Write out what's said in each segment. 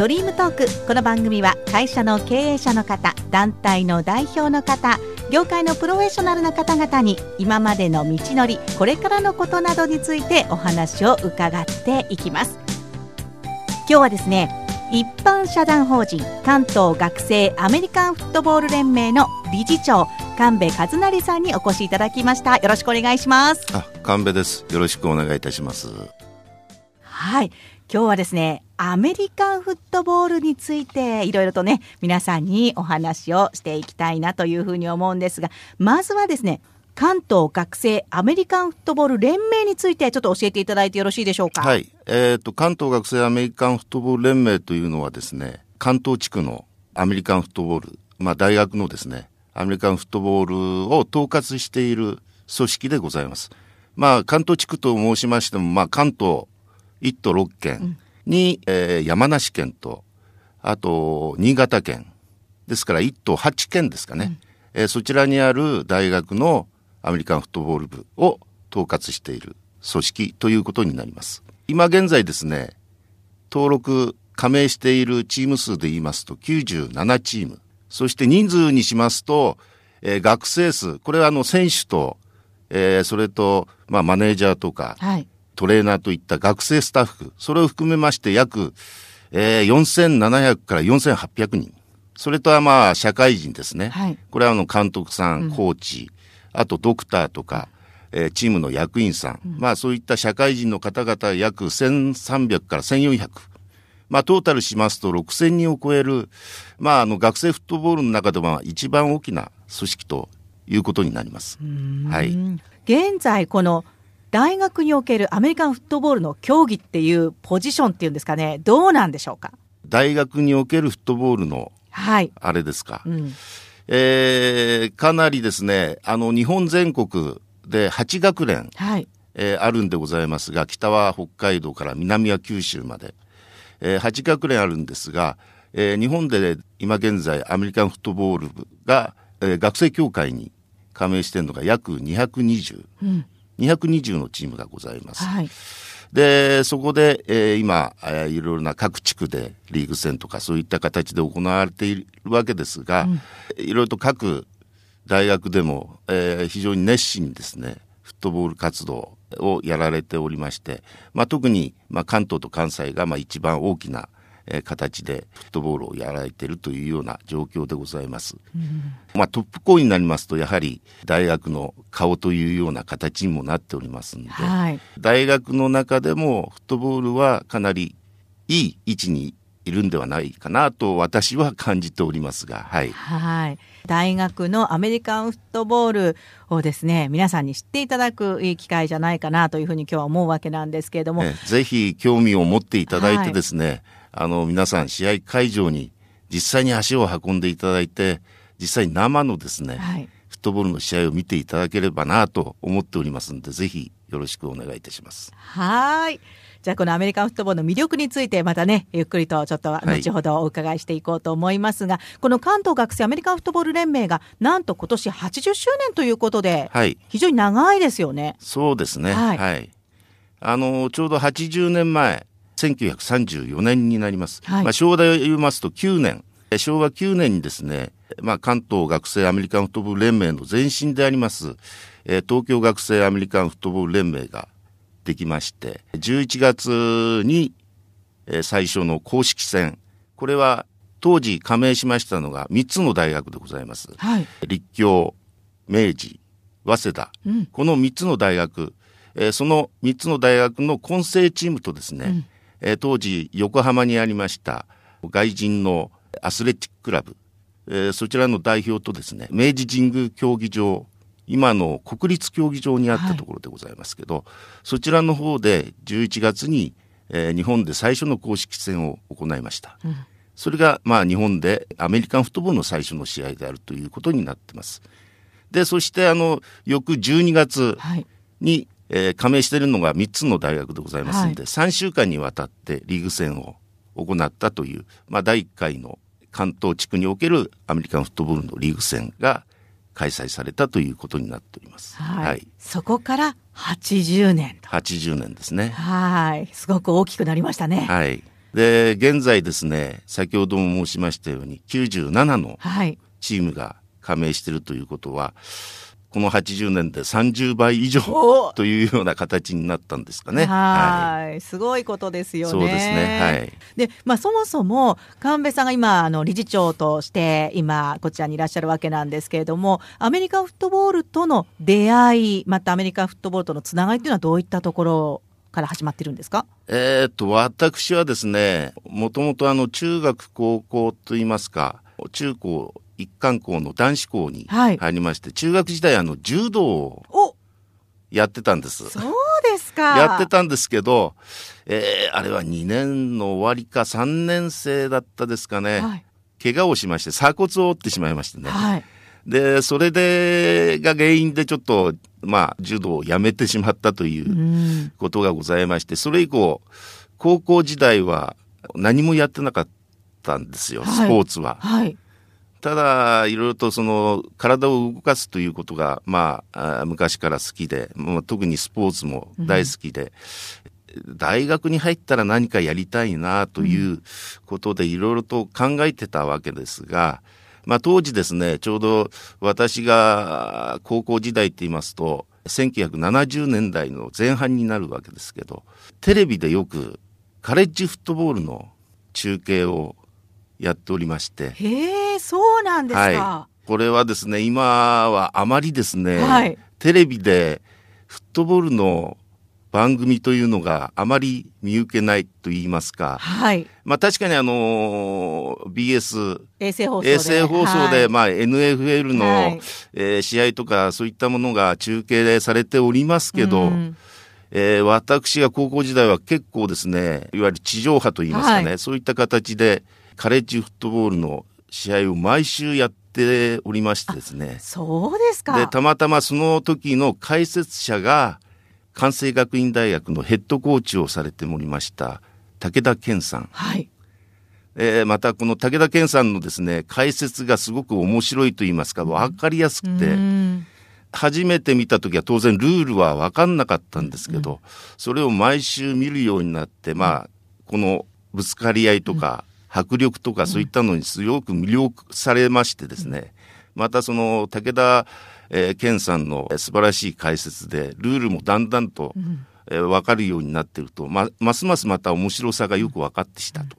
ドリームトーク。この番組は会社の経営者の方団体の代表の方業界のプロフェッショナルな方々に今までの道のりこれからのことなどについてお話を伺っていきます。今日はですね一般社団法人関東学生アメリカンフットボール連盟の理事長神戸和成さんにお越しいただきました。よろしくお願いします。あ神戸です。よろしくお願いいたします。はい今日はですねアメリカンフットボールについていろいろとね皆さんにお話をしていきたいなというふうに思うんですがまずはですね関東学生アメリカンフットボール連盟についてちょっと教えていただいてよろしいでしょうか？はい。えっ、ー、と、関東学生アメリカンフットボール連盟というのはですね、関東地区のアメリカンフットボール、まあ大学のですね、アメリカンフットボールを統括している組織でございます。まあ関東地区と申しましても、まあ関東1都6県に、うん、えー、山梨県と、あと新潟県、ですから1都8県ですかね、うん、えー、そちらにある大学のアメリカンフットボール部を統括している組織ということになります。今現在ですね、登録、加盟しているチーム数で言いますと97チーム。そして人数にしますと、えー、学生数、これはあの選手と、えー、それと、まあマネージャーとか、はい、トレーナーといった学生スタッフ、それを含めまして約、えー、4700から4800人。それとはまあ社会人ですね。はい、これはあの監督さん、コーチ、あとドクターとか、えー、チームの役員さん、うん、まあそういった社会人の方々約1300から1400。まあトータルしますと6000人を超える、まああの学生フットボールの中では一番大きな組織ということになります。はい。現在この大学におけるアメリカンフットボールの競技っていうポジションっていうんですかね、どうなんでしょうか？大学におけるフットボールの、はい。あれですか？うん。えー、かなりですね、あの、日本全国で8学連、はい、えー、あるんでございますが、北は北海道から南は九州まで、えー、8学連あるんですが、えー、日本で今現在アメリカンフットボール部が、えー、学生協会に加盟しているのが約220、うん、220のチームがございます。はいで、そこで、えー、今、えー、いろいろな各地区でリーグ戦とかそういった形で行われているわけですが、うん、いろいろと各大学でも、えー、非常に熱心にですね、フットボール活動をやられておりまして、まあ、特に、まあ、関東と関西が、まあ、一番大きなえ形でフットボールをやられているというような状況でございます。うん、まあトップ校になりますとやはり大学の顔というような形にもなっておりますので、はい、大学の中でもフットボールはかなりいい位置にいるんではないかなと私は感じておりますが、はい。はい。大学のアメリカンフットボールをですね、皆さんに知っていただくいい機会じゃないかなというふうに今日は思うわけなんですけれども。ぜひ興味を持っていただいてですね、はいあの、皆さん試合会場に実際に足を運んでいただいて、実際に生のですね、はい、フットボールの試合を見ていただければなと思っておりますので、ぜひよろしくお願いいたします。はい。じゃあこのアメリカンフットボールの魅力についてまたね、ゆっくりとちょっと後ほどお伺いしていこうと思いますが、はい、この関東学生アメリカンフットボール連盟がなんと今年80周年ということで、はい、非常に長いですよね。そうですね。はい。はい、あの、ちょうど80年前、1934年になります。はい、まあ、昭和で言いますと9年。昭和9年にですね、まあ、関東学生アメリカンフットボール連盟の前身であります、え東京学生アメリカンフットボール連盟ができまして、11月に、え最初の公式戦、これは当時加盟しましたのが3つの大学でございます。はい、立教、明治、早稲田、うん、この3つの大学、えー、その3つの大学の混成チームとですね、うんえー、当時横浜にありました外人のアスレチッククラブ、えー、そちらの代表とですね、明治神宮競技場、今の国立競技場にあったところでございますけど、はい、そちらの方で11月に、えー、日本で最初の公式戦を行いました。うん、それが、まあ、日本でアメリカンフットボールの最初の試合であるということになってます。で、そして、あの、翌12月に、はいえー、加盟しているのが3つの大学でございますので、はい、3週間にわたってリーグ戦を行ったという、まあ、第1回の関東地区におけるアメリカンフットボールのリーグ戦が開催されたということになっております。はい。はい、そこから80年と。80年ですね。はい。すごく大きくなりましたね。はい。で、現在ですね、先ほども申しましたように、97のチームが加盟しているということは、この80年で30倍以上というような形になったんですかね。はい、すごいことですよね。そうですね。はい。で、まあそもそも神戸さんが今あの理事長として今こちらにいらっしゃるわけなんですけれども、アメリカンフットボールとの出会い、またアメリカンフットボールとのつながりというのはどういったところから始まってるんですか？えっと、私はですね、もともとあの中学高校といいますか、中高一貫校の男子校に入りまして、はい、中学時代あの柔道をやってたんです。そうですか。やってたんですけど、えー、あれは2年の終わりか3年生だったですかね。はい、怪我をしまして、鎖骨を折ってしまいましてね。はい、で、それで、が原因でちょっと、まあ、柔道をやめてしまったということがございまして、それ以降、高校時代は何もやってなかったんですよ、スポーツは。はい、ただ、いろいろとその、体を動かすということが、まあ、昔から好きで、まあ、特にスポーツも大好きで、うん、大学に入ったら何かやりたいなということで、いろいろと考えてたわけですが、まあ、当時ですね、ちょうど私が高校時代って言いますと、1970年代の前半になるわけですけど、テレビでよくカレッジフットボールの中継をやっておりまして。へえ、そうなんですか。はい。これはですね、今はあまりですね、はい、テレビでフットボールの番組というのがあまり見受けないと言いますか。はい。まあ確かにあの、BS、衛星放送で、衛星放送で、はい、まあ NFL の、はい、えー、試合とかそういったものが中継されておりますけど、うん、えー、私が高校時代は結構ですね、いわゆる地上波と言いますかね、はい、そういった形で、カレッジフットボールの試合を毎週やっておりましてですね。そうですか。で、たまたまその時の解説者が、関西学院大学のヘッドコーチをされておりました、武田健さん。はい。えー、またこの武田健さんのですね、解説がすごく面白いと言いますか、わかりやすくて、初めて見た時は当然ルールはわかんなかったんですけど、それを毎週見るようになって、まあ、このぶつかり合いとか、迫力とかそういったのにすごく魅了されましてですね、またその武田、えー、健さんの素晴らしい解説で、ルールもだんだんと、えー、分かるようになってると、ま、ますますまた面白さがよく分かってきたと。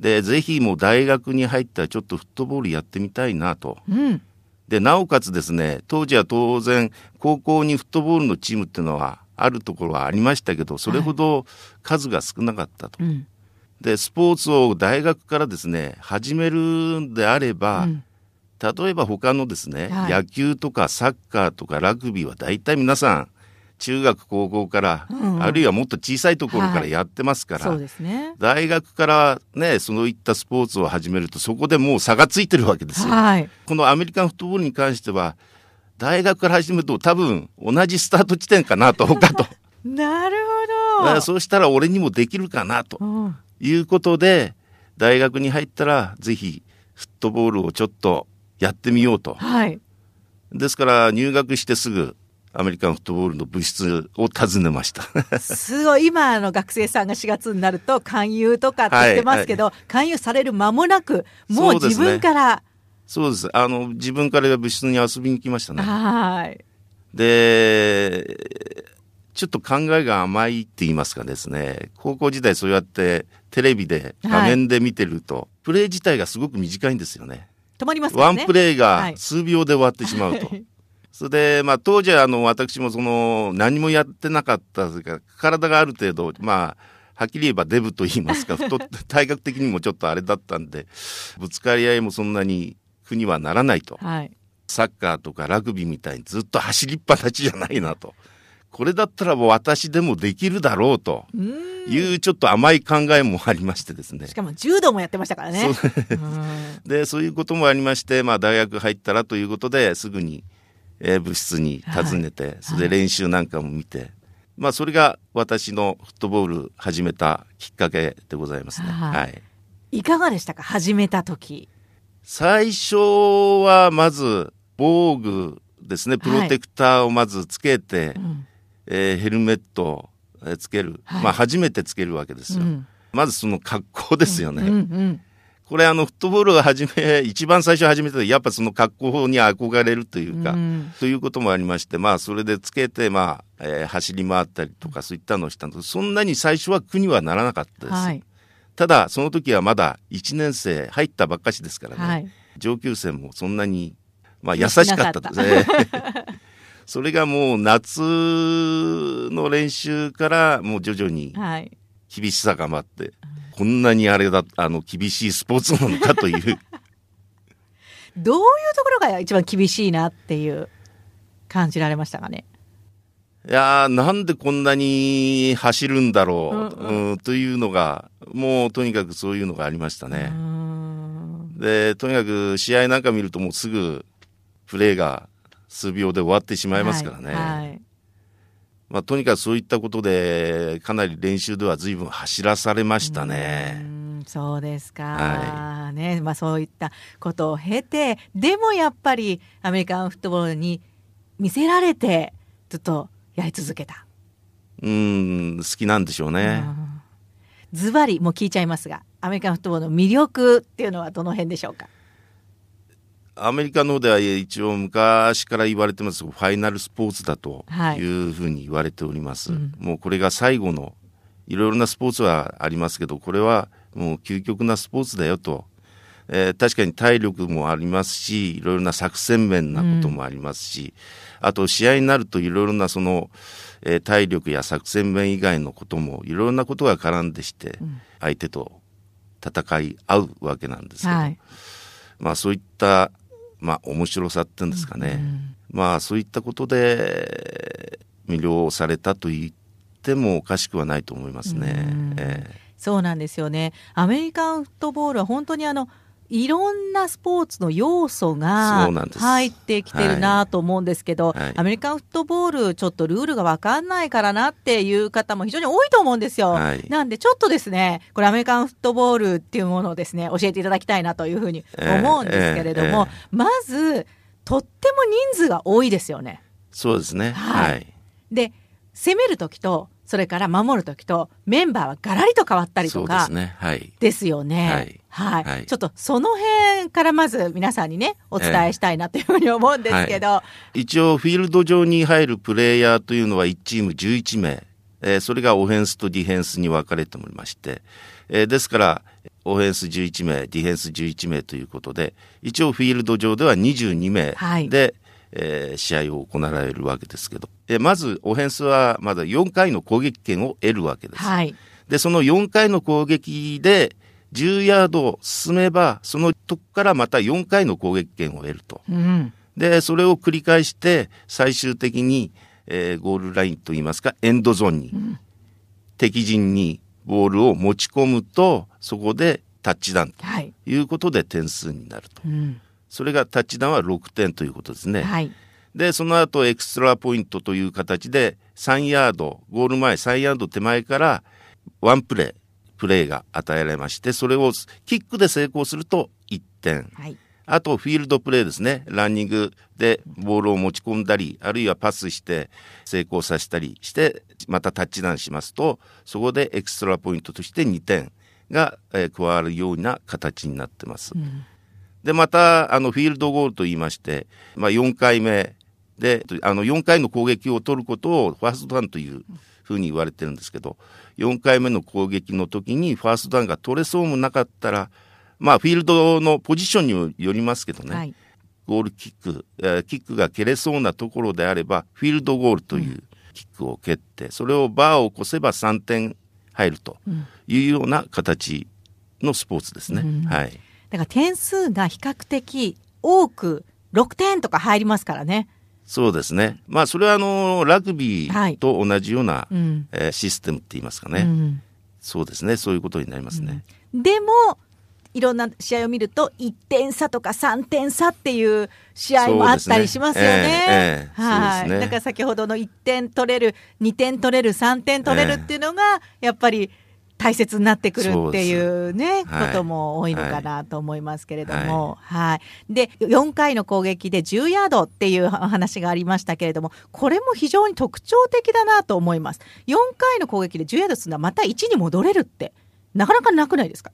で、ぜひもう大学に入ったらちょっとフットボールやってみたいなと。うん、で、なおかつですね、当時は当然、高校にフットボールのチームっていうのはあるところはありましたけど、それほど数が少なかったと。はいうんで、スポーツを大学からですね、始めるんであれば、うん、例えば他のですね、はい、野球とかサッカーとかラグビーは大体皆さん、中学高校から、うんうん、あるいはもっと小さいところからやってますから、はい、ね、大学からね、そういったスポーツを始めると、そこでもう差がついてるわけですよ。はい、このアメリカンフットボールに関しては、大学から始めると多分同じスタート地点かなと、他と。なるほど。そうしたら俺にもできるかなと。うんいうことで、大学に入ったら、ぜひ、フットボールをちょっとやってみようと。はい。ですから、入学してすぐ、アメリカンフットボールの部室を訪ねました。すごい、今の学生さんが4月になると勧誘とかって言ってますけど、はいはい、勧誘される間もなく、もう自分から。そうです、ね、あの、自分から部室に遊びに来ましたね。はい。で、ちょっと考えが甘いって言いますかですね、高校時代そうやってテレビで画面で見てると、はい、プレー自体がすごく短いんですよね。止まりますね。ワンプレーが数秒で終わってしまうと。はい、それで、まあ当時はあの私もその何もやってなかったか、体がある程度、まあ、はっきり言えばデブと言いますか、太体格的にもちょっとあれだったんで、ぶつかり合いもそんなに苦にはならないと。はい、サッカーとかラグビーみたいにずっと走りっぱなしじゃないなと。これだったらもう私でもできるだろうと。いうちょっと甘い考えもありましてですね。しかも柔道もやってましたからね。そうで、そういうこともありまして、まあ大学入ったらということですぐに、えー、部室に訪ねて、はい、それで練習なんかも見て、はい、まあそれが私のフットボール始めたきっかけでございますね。はい。はい、いかがでしたか？始めた時。最初はまず防具ですね、プロテクターをまずつけて、うんえー、ヘルメットをつける、はい、まあ初めてつけるわけですよ。うん、まずその格好ですよね。うんうんこれあのフットボールを始め、一番最初始めたやっぱその格好に憧れるというか、うん。ということもありまして、まあそれでつけて、まあ、えー走り回ったりとかそういったのをしたんですそんなに最初は苦にはならなかったです。はい。ただ、その時はまだ1年生入ったばっかしですからね、はい。上級生もそんなに、まあ優しかったですね。それがもう夏の練習からもう徐々にはい厳しさが増って、こんなにあれだ、あの、厳しいスポーツなのかという、どういうところが一番厳しいなっていう感じられましたかね？いやーなんでこんなに走るんだろう、うんうんというのが、もうとにかくそういうのがありましたうね。んで、とにかく試合なんか見るともうすぐプレーが数秒で終わってしまいますからね。はいはいまあ、とにかくそういったことで、かなり練習では随分走らされましたうね。んそうですか、はねまあ、そういったことを経てでもやっぱりアメリカンフットボールに見せられてずっとやり続けた。うん、好きなんでしょうね。うんズバリもう聞いちゃいますがアメリカンフットボールの魅力っていうのはどの辺でしょうか？アメリカの方では一応昔から言われてますファイナルスポーツだとはい。いうふうに言われております。うん。もうこれが最後のいろいろなスポーツはありますけど、これはもう究極なスポーツだよと。えー確かに体力もありますし、いろいろな作戦面なこともありますし、あと試合になるといろいろなその、えー体力や作戦面以外のこともいろいろなことが絡んでして、相手と戦い合うわけなんですけど、はい。まあそういった、まあ面白さっていうんですかね。まあそういったことで魅了されたと言ってもおかしくはないと思いますね。うんええそうなんですよねアメリカンフットボールは本当にあのいろんなスポーツの要素が入ってきてるなと思うんですけど、はいアメリカンフットボールちょっとルールが分かんないからなっていう方も非常に多いと思うんですよ。はいなんでちょっとですねこれアメリカンフットボールっていうものをですね教えていただきたいなというふうに思うんですけれども、えええまずとっても人数が多いですよね。そうですね。はいはい。で攻める時とそれから守る時とメンバーはガラリと変わったりとか。ですよね。はい。はい。ちょっとその辺からまず皆さんにね、お伝えしたいなというふうに思うんですけど、一応フィールド上に入るプレイヤーというのは1チーム11名。えーそれがオフェンスとディフェンスに分かれておりまして、えーですから、オフェンス11名、ディフェンス11名ということで、一応フィールド上では22名で、はい。えー試合を行われるわけですけど、えーまずオフェンスはまだ4回の攻撃権を得るわけです。はい。で、その4回の攻撃で10ヤード進めば、そのとこからまた4回の攻撃権を得ると。うん。で、それを繰り返して、最終的に、えーゴールラインといいますか、エンドゾーンに、敵陣にボールを持ち込むと、そこでタッチダウンとはい。いうことで点数になると。うん。それがタッチダウンは6点ということですね。はい。で、その後エクストラポイントという形で3ヤード、ゴール前3ヤード手前からワンプレー、プレーが与えられまして、それをキックで成功すると1点。はい。あと、フィールドプレーですね。ランニングでボールを持ち込んだり、あるいはパスして成功させたりして、またタッチダウンしますと、そこでエクストラポイントとして2点が、えー加わるような形になってます。うん。で、また、あの、フィールドゴールと言いまして、まあ、4回目で、あの、4回の攻撃を取ることをファーストダウンというふうに言われてるんですけど、4回目の攻撃の時にファーストダウンが取れそうもなかったら、まあ、フィールドのポジションによりますけどね、はい。ゴールキック、えーキックが蹴れそうなところであれば、フィールドゴールというキックを蹴って、それをバーを越せば3点入るというような形のスポーツですね。うんはい。だから点数が比較的多く6点とか入りますからね。そうですね。まあ、それはあの、ラグビはいーと同じような、うん。えーシステムって言いますかね、うん。そうですね。そういうことになりますね。でも、いろんな試合を見ると、1点差とか3点差っていう試合もあったりしますよね。はい。だから先ほどの1点取れる、2点取れる、3点取れるっていうのが、やっぱり大切になってくるっていうね、はい。ことも多いのかなと思いますけれども、はい。で、4回の攻撃で10ヤードっていうお話がありましたけれども、これも非常に特徴的だなと思います。4回の攻撃で10ヤードするのはまた1に戻れるってなかなかなくないですか？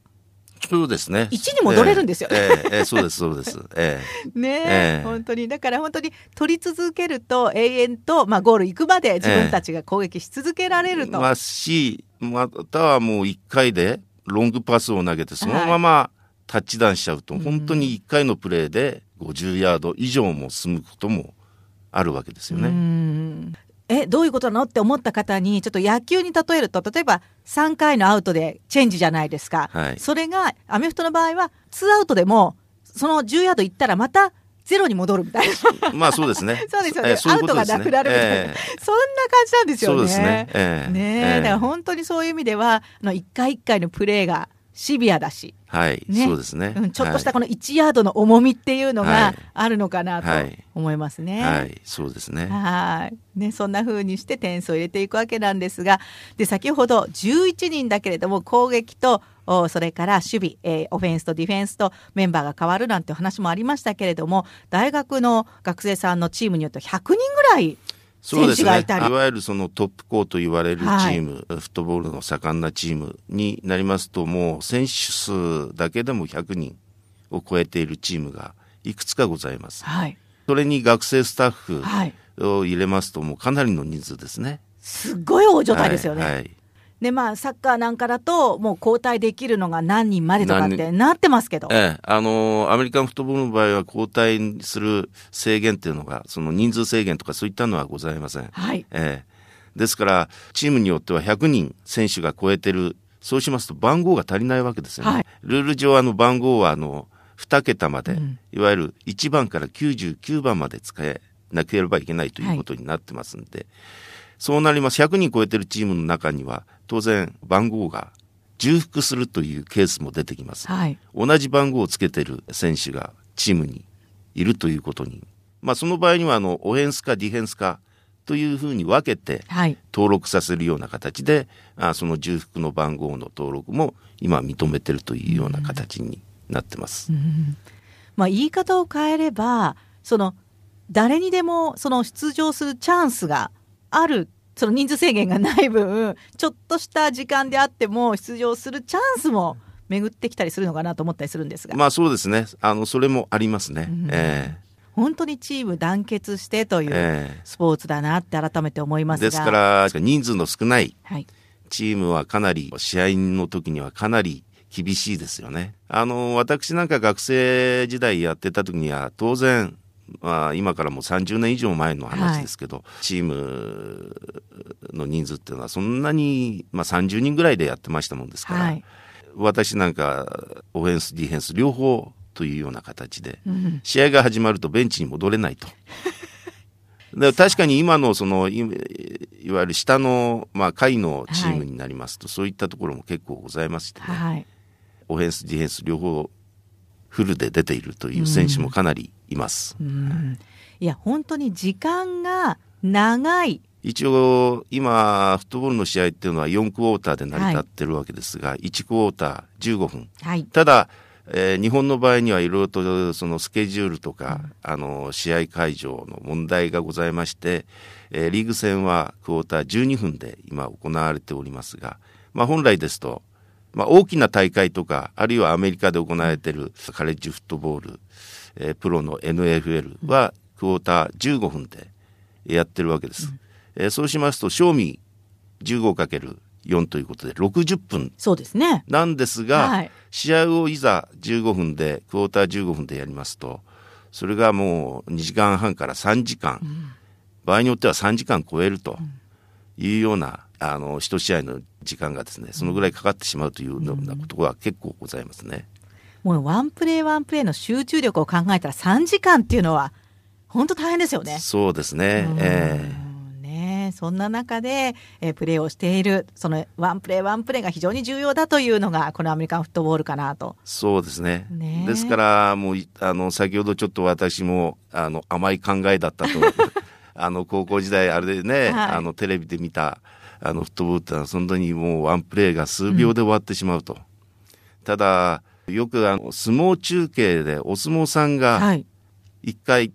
そうですね。一に戻れるんですよね。ええええそうです、そうです。ええ、ねえ本当に。だから本当に取り続けると永遠と、まあ、ゴール行くまで自分たちが攻撃し続けられると。ますし、またはもう1回でロングパスを投げて、そのままタッチダウンしちゃうと、はい、本当に1回のプレーで50ヤード以上も進むこともあるわけですよね。え、どういうことなのって思った方に、ちょっと野球に例えると、例えば3回のアウトでチェンジじゃないですか。はい、それが、アメフトの場合は、2アウトでも、その10ヤード行ったらまたゼロに戻るみたいな。まあそうですね。そうですよね。えー、うアウトがなくなるみたいな、えー、そんな感じなんですよね。そうですね。えー、ねえー、だから本当にそういう意味では、あの一回一回のプレーがシビアだし。はい、ね、そうですね、うん。ちょっとしたこの1ヤードの重みっていうのがあるのかなと思いますね。はい、はい、そうですね。はい。ね、そんな風にして点数を入れていくわけなんですが、で、先ほど11人だけれども攻撃とそれから守備、えー、オフェンスとディフェンスとメンバーが変わるなんて話もありましたけれども、大学の学生さんのチームによって100人ぐらいそうですね。いわゆるそのトップ校と言われるチーム、はい、フットボールの盛んなチームになりますと、もう選手数だけでも100人を超えているチームがいくつかございます。はい、それに学生スタッフを入れますと、もうかなりの人数ですね。すごい大所帯ですよね。はい、はいでまあ、サッカーなんかだと、もう交代できるのが何人までとかってなってますけど、ええ、あのアメリカンフットボールの場合は、交代する制限っていうのが、その人数制限とかそういったのはございません。はい。ええ、ですから、チームによっては100人選手が超えてる、そうしますと番号が足りないわけですよね。はい、ルール上、あの番号はあの2桁まで、うん、いわゆる1番から99番まで使えなければいけないということになってますんで。はいそうなります。100人超えてるチームの中には、当然番号が重複するというケースも出てきます。はい、同じ番号をつけてる選手がチームにいるということに。まあその場合には、あの、オフェンスかディフェンスかというふうに分けて、登録させるような形で、はい、あその重複の番号の登録も今認めてるというような形になってます。うんうん、まあ言い方を変えれば、その、誰にでもその出場するチャンスがあるその人数制限がない分ちょっとした時間であっても出場するチャンスも巡ってきたりするのかなと思ったりするんですが。まあそうですね。あのそれもありますね、うん、えー本当にチーム団結してというスポーツだなって改めて思いますが、ですから人数の少ない。チームはかなり試合の時にはかなり厳しいですよね。あの私なんか学生時代やってた時には当然まあ、今からもう30年以上前の話ですけど、はい、チームの人数っていうのはそんなに、まあ、30人ぐらいでやってましたもんですから、はい、私なんかオフェンスディフェンス両方というような形で、うん、試合が始まるとベンチに戻れないと。で確かに今のそのいわゆる下の、まあ、下位のチームになりますと、はい、そういったところも結構ございましてね、オフェンスディフェンス両方フルで出ているという選手もかなりいます。いや本当に時間が長い。一応今フットボールの試合っていうのは4クォーターで成り立ってるわけですが、はい、1クォーター15分、はい、ただ、えー、日本の場合にはいろいろとそのスケジュールとか、うん、あの試合会場の問題がございまして、えー、リーグ戦はクォーター12分で今行われておりますが、まあ、本来ですとまあ、大きな大会とか、あるいはアメリカで行われているカレッジフットボール、えー、プロの NFL はクォーター15分でやってるわけです。うん、えー、そうしますと、賞味 15×4 ということで60分。なんですが、はい、試合をいざ15分で、クォーター15分でやりますと、それがもう2時間半から3時間、うん、場合によっては3時間超えるというようなあの一試合の時間がですねそのぐらいかかってしまうというようなことが結構ございますね。もうワンプレーワンプレーの集中力を考えたら3時間っていうのは本当大変ですよね。そうですね。えーね、そんな中で、えー、プレーをしている、そのワンプレー、ワンプレーが非常に重要だというのが、このアメリカンフットボールかなと。そうですね。ねですから、もうあの先ほどちょっと私もあの甘い考えだったと、あの高校時代、あれでね、はい、あのテレビで見た。あのフットボールってのは本当にもうワンプレーが数秒で終わってしまうと。うん、ただ、よくあの相撲中継でお相撲さんが一回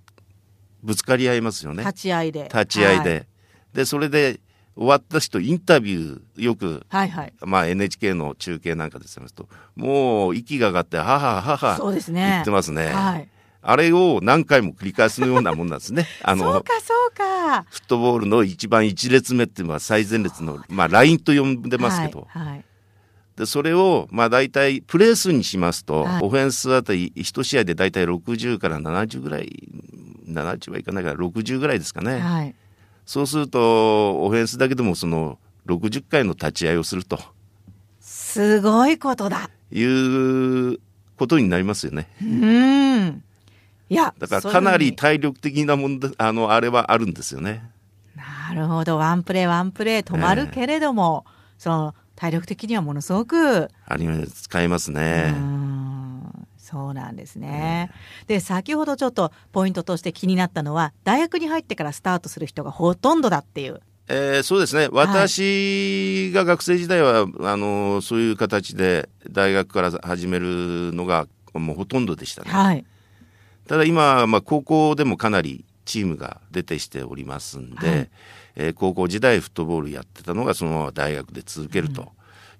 ぶつかり合いますよね。立ち合いで。立ち合いで。はい、で、それで終わった人インタビューよく、はいはい。まあ NHK の中継なんかでさますと、もう息が上がって、はははは、そうですね。言ってますね。はい。あれを何回も繰り返すようなもんなんですね。あの、そうかそうか。フットボールの一番一列目っていうのは最前列の、まあラインと呼んでますけど、はい。はいでそれを、まあ大体、プレー数にしますと、はいオフェンスあたり1試合で大体60から70ぐらい、70はいかないから60ぐらいですかね。はい。そうすると、オフェンスだけでもその60回の立ち会いをするとすごいことだ。いうことになりますよね。うん。いや、だからかなり体力的な問題、あの、あれはあるんですよね。なるほど。ワンプレーワンプレー止まるけれども、その体力的にはものすごく、あります使いますねう。んそうなんですね。で、先ほどちょっとポイントとして気になったのは、大学に入ってからスタートする人がほとんどだっていう。えーそうですね。私が学生時代は、あの、そういう形で大学から始めるのがもうほとんどでしたね。はい。ただ今、まあ、高校でもかなりチームが出てしておりますんで、はいえー高校時代フットボールやってたのがそのまま大学で続けると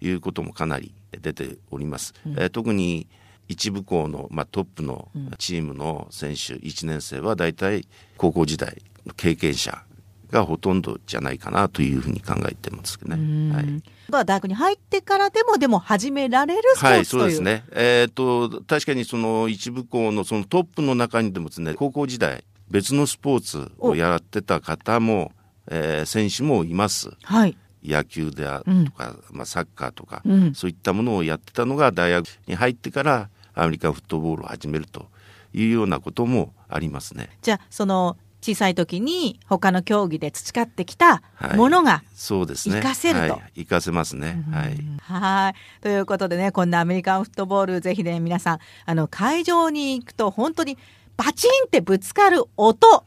いうこともかなり出ております。えー特に一部校の、まあ、トップのチームの選手1年生は大体高校時代の経験者がほとんどじゃないかなというふうに考えてますけどね。はいまあ大学に入ってからでもでも始められるスポはい、ーツという。そうですね。えっ、と、確かにその一部校のそのトップの中にでもですね、高校時代、別のスポーツをやってた方も、えー選手もいます。はい。野球であるとか、まあサッカーとか、うんそういったものをやってたのが大学に入ってからアメリカンフットボールを始めるというようなこともありますね。じゃあ、その小さい時に他の競技で培ってきたはいものが、そうですね。活かせるとはい、活かせますね。はい。はい。ということでね、こんなアメリカンフットボール、ぜひね、皆さん、あの、会場に行くと、本当にバチンってぶつかる音、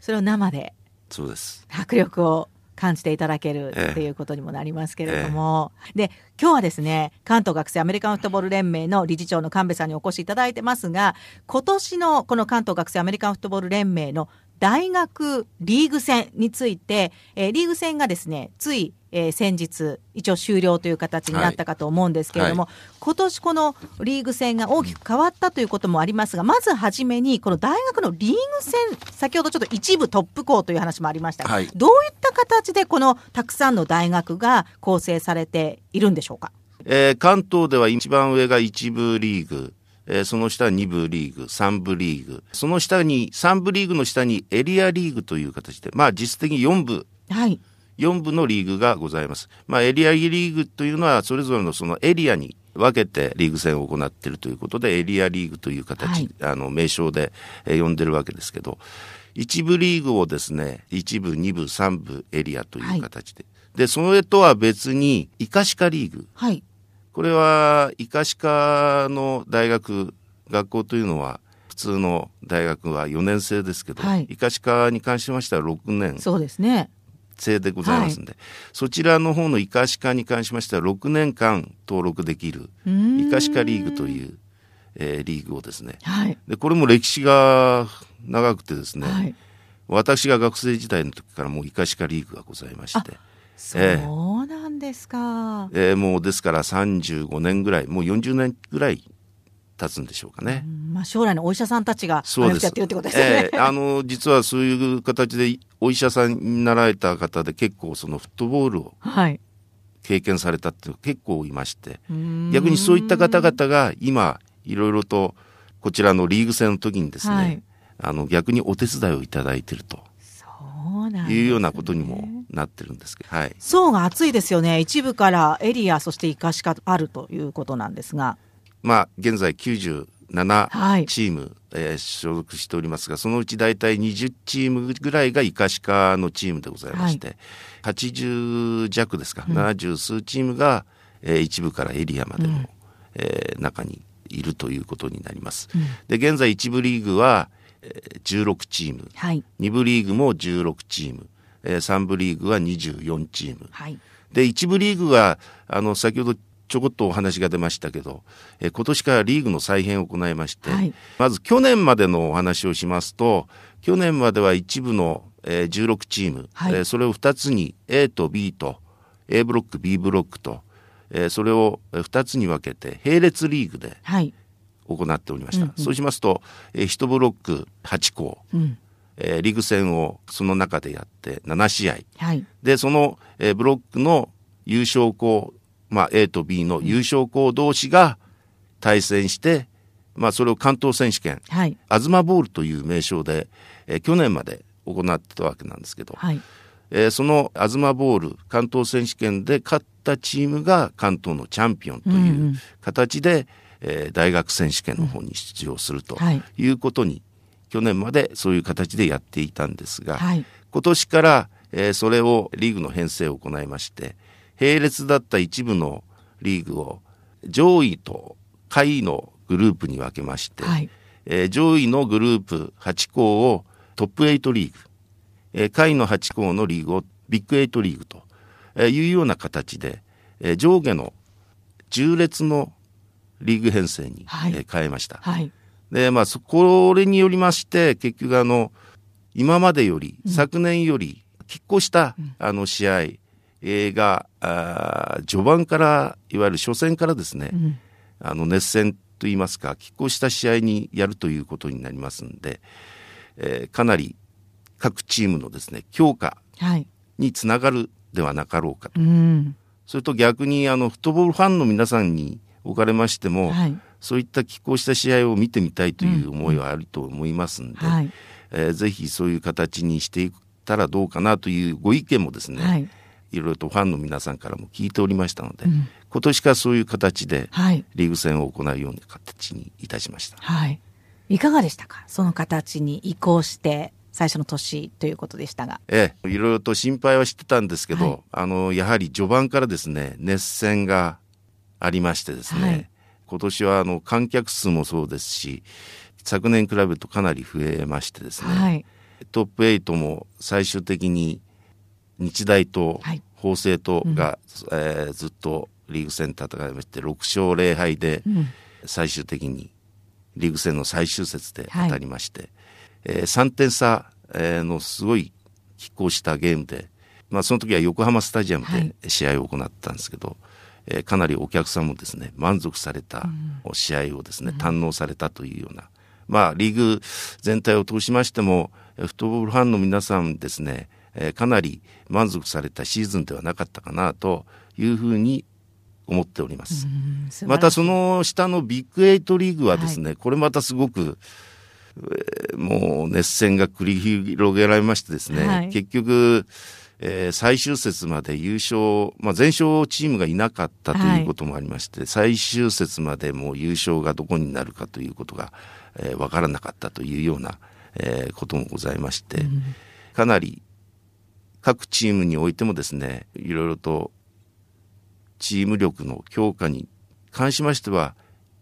それを生でそうです。迫力を感じていただけるええっていうことにもなりますけれども、で、今日はですね、関東学生アメリカンフットボール連盟の理事長の神戸さんにお越しいただいてますが、今年のこの関東学生アメリカンフットボール連盟の大学リーグ戦について、えーリーグ戦がですね、つい、えー先日、一応終了という形になったかと思うんですけれども、は今年このリーグ戦が大きく変わったということもありますが、まずはじめに、この大学のリーグ戦、先ほどちょっと一部トップ校という話もありましたが、はいどういった形でこのたくさんの大学が構成されているんでしょうか？えー関東では一番上が1部リーグ、えーその下は2部リーグ、3部リーグ、その下に、3部リーグの下にエリアリーグという形で、まあ実質的に4部、はい。4部のリーグがございます。まあエリアリーグというのはそれぞれのそのエリアに分けてリーグ戦を行っているということで、エリアリーグという形、はいあの、名称で、えー呼んでるわけですけど、一部リーグをですね、一部、二部、三部エリアという形で。で、それとは別に、イカシカリーグ。はい。これは、医科歯科の大学、学校というのは、普通の大学は4年生ですけど、はい医科歯科に関しましては6年そうですね。生でございますんで、そちらの方の医科歯科に関しましては6年間登録できる、うーん医科歯科リーグという、えーリーグをですね、はい。で、これも歴史が長くてですね、はい。私が学生時代の時からもう医科歯科リーグがございまして、そうなんですか。えーもうですから35年ぐらい、もう40年ぐらい経つんでしょうかね。まあ将来のお医者さんたちがそうです。やってるってことですよね。えーあの、実はそういう形でお医者さんになられた方で結構そのフットボールをはい。経験されたっていう結構いまして、うーん逆にそういった方々が今、いろいろとこちらのリーグ戦の時にですね、はいあの、逆にお手伝いをいただいているとそうなんです、ね。いうようなことにもなってるんですけど、はい。層が厚いですよね。一部からエリア、そしてイカシカあるということなんですが。まあ、現在97はい。チーム、えー所属しておりますが、そのうち大体20チームぐらいがイカシカのチームでございまして、80弱ですか、70数チームが、えー一部からエリアまでの、えー中にいるということになります。で、現在一部リーグは、えー16チーム、はい。二部リーグも16チーム、えー三部リーグは24チーム、はい。で、一部リーグは、あの、先ほどちょこっとお話が出ましたけど、えー今年からリーグの再編を行いまして、はいまず去年までのお話をしますと、去年までは一部のえー、16チーム、はいえーそれを2つに A と B と A ブロック B ブロックと、えーそれを2つに分けて並列リーグではい。行っておりました、うんうんそうしますと、えー、1ブロック8校、うん。えーリーグ戦をその中でやって7試合はい。でその、えーブロックの優勝校、まあ、A と B の優勝校同士が対戦して、まあ、それを関東選手権はい。東ボールという名称で、えー去年まで行ってたわけなんですけど、はい。えーその東ボール関東選手権で勝ったチームが関東のチャンピオンとうんういうん形で、えー大学選手権の方に出場するとはいいうことに、去年までそういう形でやっていたんですが、はい。今年から、えーそれをリーグの編成を行いまして並列だった一部のリーグを上位と下位のグループに分けまして、はい。えー上位のグループ8校をトップ8リーグ、えー下位の8校のリーグをビッグ8リーグとえーいうような形で、えー上下の重列のリーグ編成に、はいえー変えました。はい。でで、まあ、そこれによりまして、結局あの、今までより、昨年より、拮抗した、あの、試合、えーが、序盤から、いわゆる初戦からですね、んあの、熱戦といいますか、拮抗した試合にやるということになりますんで、えーかなり各チームのですね、強化はい。につながるではなかろうかと。うん。それと逆に、あの、フットボールファンの皆さんにおかれましても、はい。そういった拮抗した試合を見てみたいという思いはあると思いますんで、はい。えーぜひそういう形にしていったらどうかなというご意見もですね、はいい。ろいろとファンの皆さんからも聞いておりましたので、うん今年からそういう形ではい。リーグ戦を行うような形にいたしました。はい。いかがでしたか？その形に移行して、最初の年ということでしたが。ええ、いろいろと心配はしてたんですけど、はいあの、やはり序盤からですね、熱戦がありましてですね、はい今年はあの観客数もそうですし、昨年比べるとかなり増えましてですね、はい。トップ8も最終的に日大とはい。法政とが、えーずっとリーグ戦戦いまして6勝0敗でうん。最終的にリーグ戦の最終節で当たりまして、えー3点差えーのすごい拮抗したゲームで、まあ、その時は横浜スタジアムはい。で試合を行ったんですけど、えーかなりお客さんもですね満足された試合をですね、堪能されたというような、まあ、リーグ全体を通しましてもえーフットボールファンの皆さんですね、えーかなり満足されたシーズンではなかったかなというふうに思っております。またその下のビッグエイトリーグはですね、これまたすごく、えーもう熱戦が繰り広げられましてですね、はい。結局、えー最終節まで優勝、まあ、全勝チームがいなかったということもありまして、最終節までもう優勝がどこになるかということが、えーわからなかったというような、えーこともございまして、かなり各チームにおいてもですね、いろいろとチーム力の強化に関しましては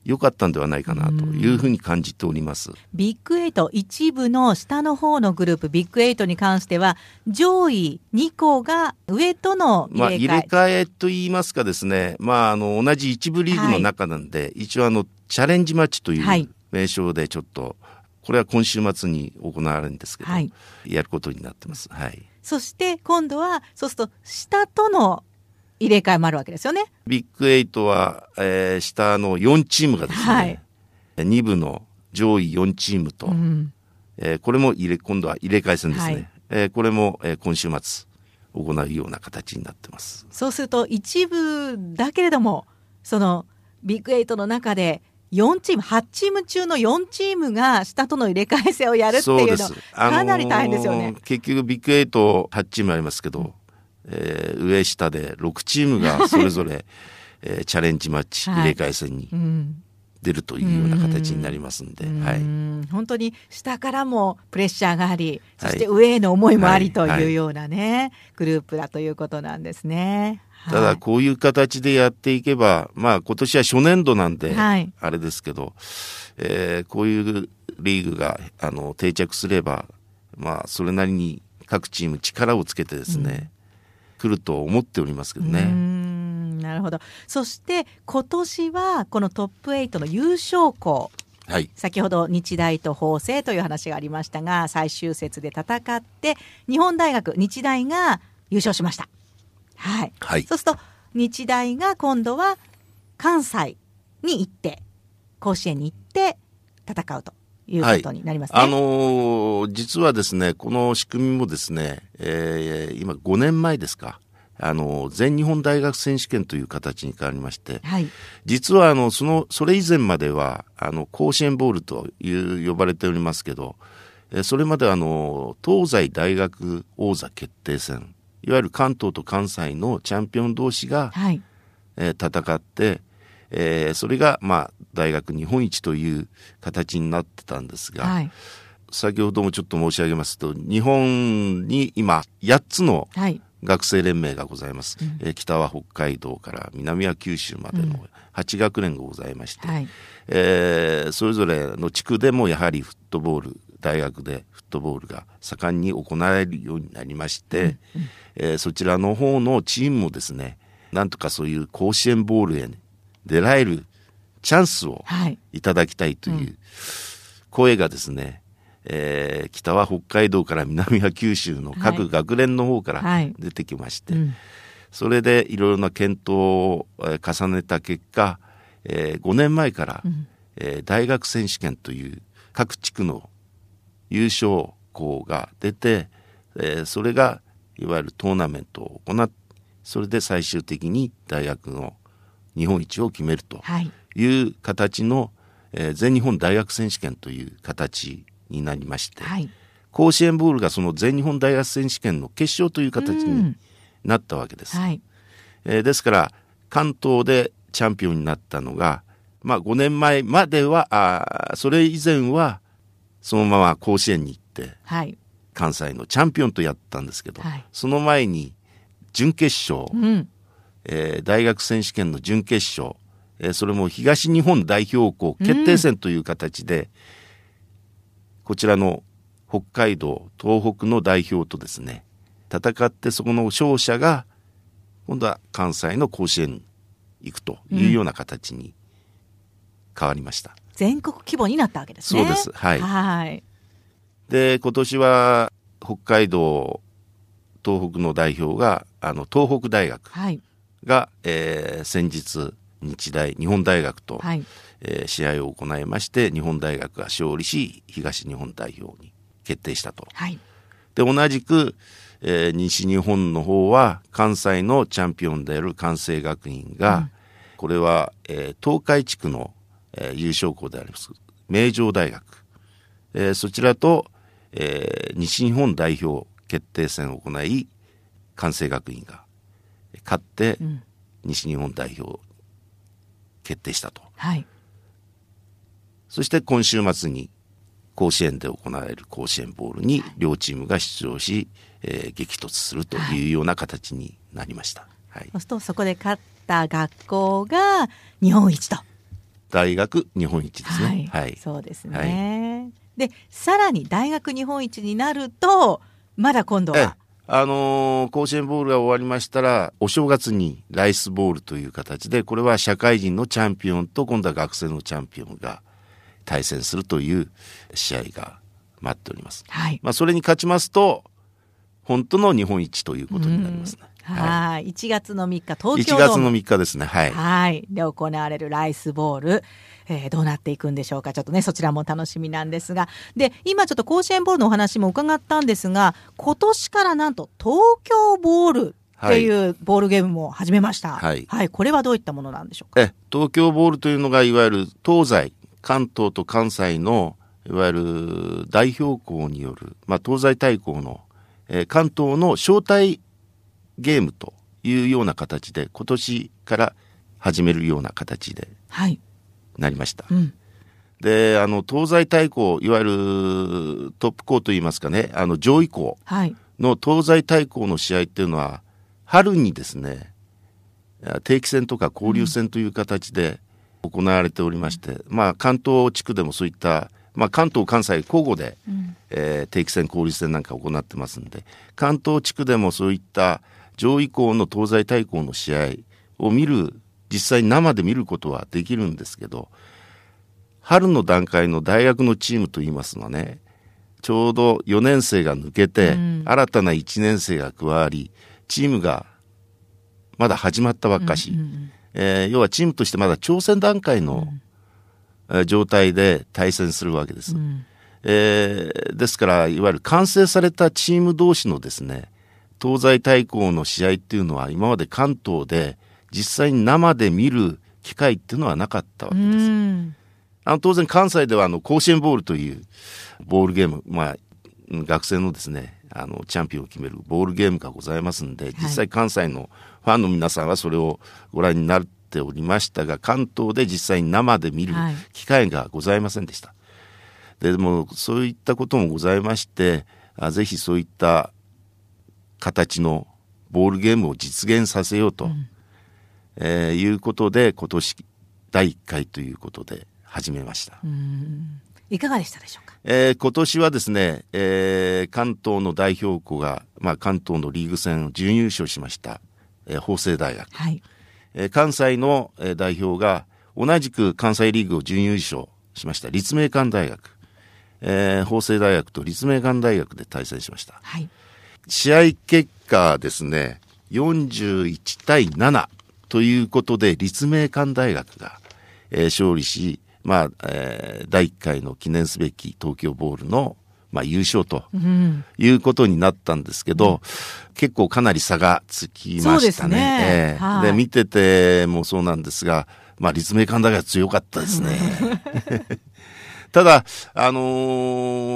良かったんではないかなというふうに感じております。ビッグエイト一部の下の方のグループビッグエイトに関しては上位2校が上とのまあ、入れ替え、入れ替えと言いますかですね、まあ、あの、同じ一部リーグの中なんで、一応あの、チャレンジマッチといはいう名称でちょっと、これは今週末に行われるんですけど、はいやることになってます。はい。そして今度はそうすると下との入れ替えもあるわけですよね。ビッグエイトは、えー下の4チームがですね、はい2部の上位4チームと、うんえーこれも入れ、今度は入れ替え戦ですね。はいえーこれも、えー今週末行うような形になってます。そうすると一部だけれどもそのビッグエイトの中で4チーム8チーム中の4チームが下との入れ替え戦をやるっていうのかなり大変ですよね。あのー結局ビッグエイト8チームありますけど、えー上下で6チームがそれぞれ、えーチャレンジマッチ、はい。入れ替え戦にうん。出るというような形になりますんで、はい。うん本当に下からもプレッシャーがあり、そしてはい上への思いもありとはいはい。いうようなね、グループだということなんですね。ただ、こういう形でやっていけば、まあ今年は初年度なんで、はいあれですけど、えーこういうリーグが、あの、定着すれば、まあそれなりに各チーム力をつけてですね、来ると思っておりますけどね。んなるほど。そして今年はこのトップ8の優勝校はい、先ほど日大と法政という話がありましたが最終節で戦って日本大学日大が優勝しました。はい、はい、そうすると日大が今度は関西に行って甲子園に行って戦うということになりますね。はい、あのー、実はですね、この仕組みもですね、えー、今5年前ですか。あの、全日本大学選手権という形に変わりまして、はい、実はあの、その、それ以前までは、あの、甲子園ボールという呼ばれておりますけど、えそれまではあの、東西大学王座決定戦、いわゆる関東と関西のチャンピオン同士が、はい、えー、戦って、えー、それが、まあ、大学日本一という形になってたんですが、はい、先ほどもちょっと申し上げますと、日本に今、8つの学生連盟がございます。はい、えー、北は北海道から南は九州までの8学連がございまして、うんはい、えー、それぞれの地区でもやはりフットボール、大学でトボールが盛んに行われるようになりまして、うんうん、えー、そちらの方のチームもですね、なんとかそういう甲子園ボールへ出られるチャンスをい。ただきたいという声がですね、えー、北は北海道から南は九州の各学連の方から出てきまして、はいはいうん、それでいろいろな検討を重ねた結果、えー、5年前から、うん、えー、大学選手権という各地区の優勝校が出て、えー、それがいわゆるトーナメントを行ってそれで最終的に大学の日本一を決めるとい。う形の、はい、えー、全日本大学選手権という形になりまして、はい、甲子園ボールがその全日本大学選手権の決勝という形になったわけです。はい、えー、ですから関東でチャンピオンになったのが、まあ、5年前まではあそれ以前はそのまま甲子園に行って、はい、関西のチャンピオンとやったんですけど、はい、その前に準決勝、うん、えー、大学選手権の準決勝、えー、それも東日本代表校決定戦という形で、うん、こちらの北海道、東北の代表とですね、戦ってそこの勝者が、今度は関西の甲子園に行くというような形に変わりました。うん、全国規模になったわけですね。そうです。はい。はいで、今年は北海道、東北の代表が、あの、東北大学。はいが、えー、先日日大日本大学と、はい、えー、試合を行いまして日本大学が勝利し東日本代表に決定したと。はい、で同じく、えー、西日本の方は関西のチャンピオンである関西学院が、うん、これは、えー、東海地区の、えー、優勝校であります名城大学、えー、そちらと、えー、西日本代表決定戦を行い関西学院が勝って西日本代表決定したと、はい、そして今週末に甲子園で行われる甲子園ボールに両チームが出場し、えー、激突するというような形になりました、はい、そうするとそこで勝った学校が日本一と大学日本一ですね、はい、はい、そうですね、でさらに大学日本一になるとまだ今度は？あのー、甲子園ボールが終わりましたら、お正月にライスボールという形で、これは社会人のチャンピオンと今度は学生のチャンピオンが対戦するという試合が待っております。はい。まあ、それに勝ちますと、本当の日本一ということになりますね。はい。1月の3日、東京1月の3日ですね。はい。はい。で行われるライスボール。えー、どうなっていくんでしょうかちょっとねそちらも楽しみなんですがで今ちょっと甲子園ボールのお話も伺ったんですが今年からなんと東京ボールっていうボールゲームも始めました、はい、はい、これはどういったものなんでしょうか？え東京ボールというのがいわゆる東西関東と関西のいわゆる代表校による、まあ、東西対抗の、えー、関東の招待ゲームというような形で今年から始めるような形で、はい、なりました。うん、で、あの、東西対抗、いわゆるトップ校といいますかね、あの、上位校の東西対抗の試合っていうのは、春にですね、定期戦とか交流戦という形で行われておりまして、うん、まあ、関東地区でもそういった、まあ、関東、関西交互で、うん、えー、定期戦、交流戦なんか行ってますんで、関東地区でもそういった上位校の東西対抗の試合を見る実際生で見ることはできるんですけど、春の段階の大学のチームといいますのはね、ちょうど4年生が抜けて、うん、新たな1年生が加わり、チームがまだ始まったばっかし、うんうん、えー、要はチームとしてまだ挑戦段階の、うん、状態で対戦するわけです。うん、えー、ですから、いわゆる完成されたチーム同士のですね、東西対抗の試合っていうのは今まで関東で実際に生で見る機会っていうのはなかったわけです。あの当然関西ではあの甲子園ボールというボールゲーム、まあ、学生のですね、あの、チャンピオンを決めるボールゲームがございますんで、実際関西のファンの皆さんはそれをご覧になっておりましたが、関東で実際に生で見る機会がございませんでした。でも、そういったこともございまして、あぜひそういった形のボールゲームを実現させようと、うん、えー、いうことで、今年第1回ということで始めました。いかがでしたでしょうか、えー、今年はですね、えー、関東の代表校が、まあ、関東のリーグ戦を準優勝しました、えー、法政大学、はい。えー、関西の、えー、代表が同じく関西リーグを準優勝しました立命館大学、えー、法政大学と立命館大学で対戦しました、はい、試合結果ですね41対7ということで立命館大学が、えー、勝利しまあ、えー、第1回の記念すべき東京ボールの、まあ、優勝ということになったんですけど、うん、結構かなり差がつきましたね。ねえーはい、で見ててもそうなんですが、まあ、立命館大学強かったですね。ただ、あの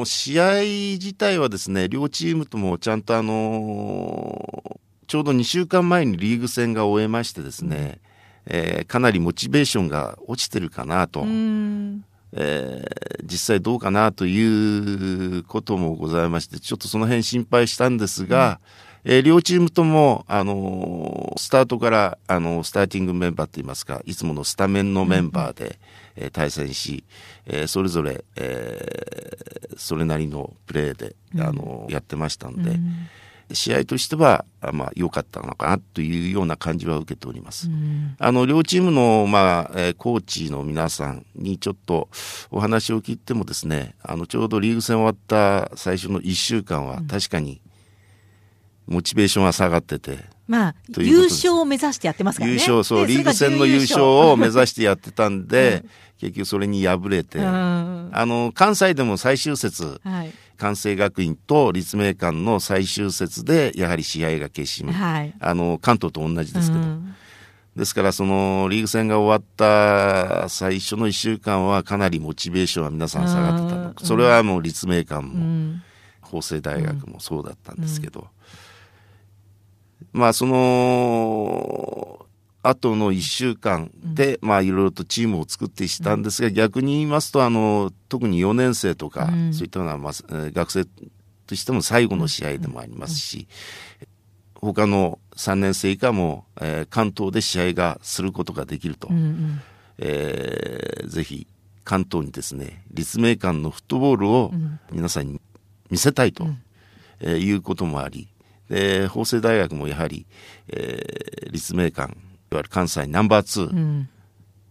ー、試合自体はですね、両チームともちゃんとあのー、ちょうど2週間前にリーグ戦が終えましてですね、えー、かなりモチベーションが落ちてるかなと、えー、実際どうかなということもございましてちょっとその辺心配したんですが、うん、えー、両チームとも、あのー、スタートから、あのスターティングメンバーといいますかいつものスタメンのメンバーで、うん、えー、対戦し、えー、それぞれ、えー、それなりのプレーで、あのやってましたんで。うん試合としては、まあ、良かったのかなというような感じは受けております。あの、両チームの、まあ、えー、コーチの皆さんにちょっとお話を聞いてもですね、あの、ちょうどリーグ戦終わった最初の1週間は確かに、モチベーションは下がってて、まあ、優勝を目指してやってますからね。優勝、そう、リーグ戦の優勝を目指してやってたんで、うん、結局それに敗れて、あの、関西でも最終節、はい。関西学院と立命館の最終節でやはり試合が決し、はい、あの関東と同じですけど、うん、ですからそのリーグ戦が終わった最初の1週間はかなりモチベーションは皆さん下がってたそれはもう立命館も、うん、法政大学もそうだったんですけど、まあその後の1週間で、まあいろいろとチームを作ってしたんですが、逆に言いますと、あの、特に4年生とか、そういったような、まあ、学生としても最後の試合でもありますし、他の3年生以下も、えー、関東で試合がすることができると、うんうん、えー、ぜひ関東にですね立命館のフットボールを皆さんに見せたいと、うん、えー、いうこともありで法政大学もやはり、えー、立命館わゆる関西ナンバー2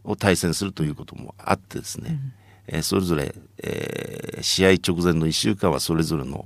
を対戦するということもあってですね、うん、えー、それぞれ、えー、試合直前の1週間はそれぞれの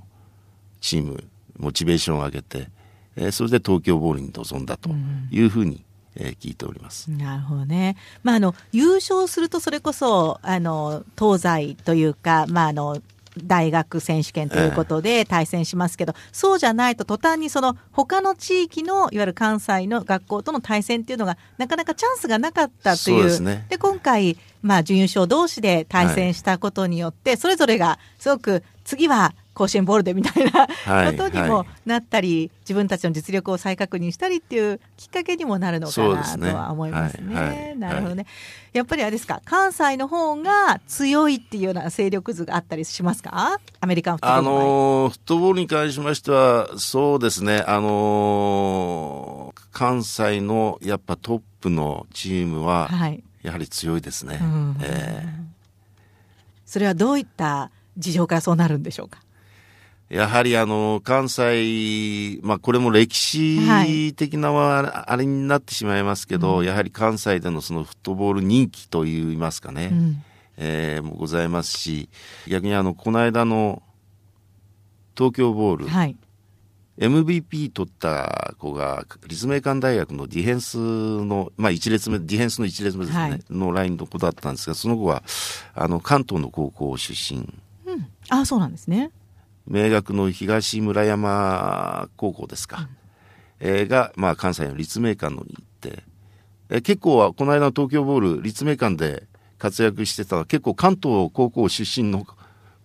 チームモチベーションを上げて、えー、それで東京ボールに臨んだというふうに、うんえー、聞いております。なるほどね、まあ、あの優勝するとそれこそあの東西というか、まあ、あの大学選手権ということで対戦しますけど、えー、そうじゃないと途端にその他の地域のいわゆる関西の学校との対戦っていうのがなかなかチャンスがなかったという。で、ね、今回、まあ、準優勝同士で対戦したことによって、はい、それぞれがすごく次は甲子園ボールでみたいなことにもなったり、はいはい、自分たちの実力を再確認したりっていうきっかけにもなるのかなとは思いますね。すねはい、なるほどね。やっぱりあれですか関西の方が強いっていうような勢力図があったりしますか？アメリカンフットボールあのー、フットボールに関しましてはそうですね。あのー、関西のやっぱトップのチームはやはり強いですね。はいえー、それはどういった事情からそうなるんでしょうか？やはりあの、関西、まあこれも歴史的なあれになってしまいますけど、はいやはり関西でのそのフットボール人気といいますかね、うん、えー、もございますし逆にあのこの間の東京ボール、はい、MVP 取った子が立命館大学のディフェンスの、まあ、一列目ディフェンスの一列目ですね、はい、のラインの子だったんですがその子はあの関東の高校出身、うん、あそうなんですね明学の東村山高校ですか、うん、えー、が、まあ、関西の立命館のに行って、えー、結構はこの間の東京ボール立命館で活躍してた結構関東高校出身の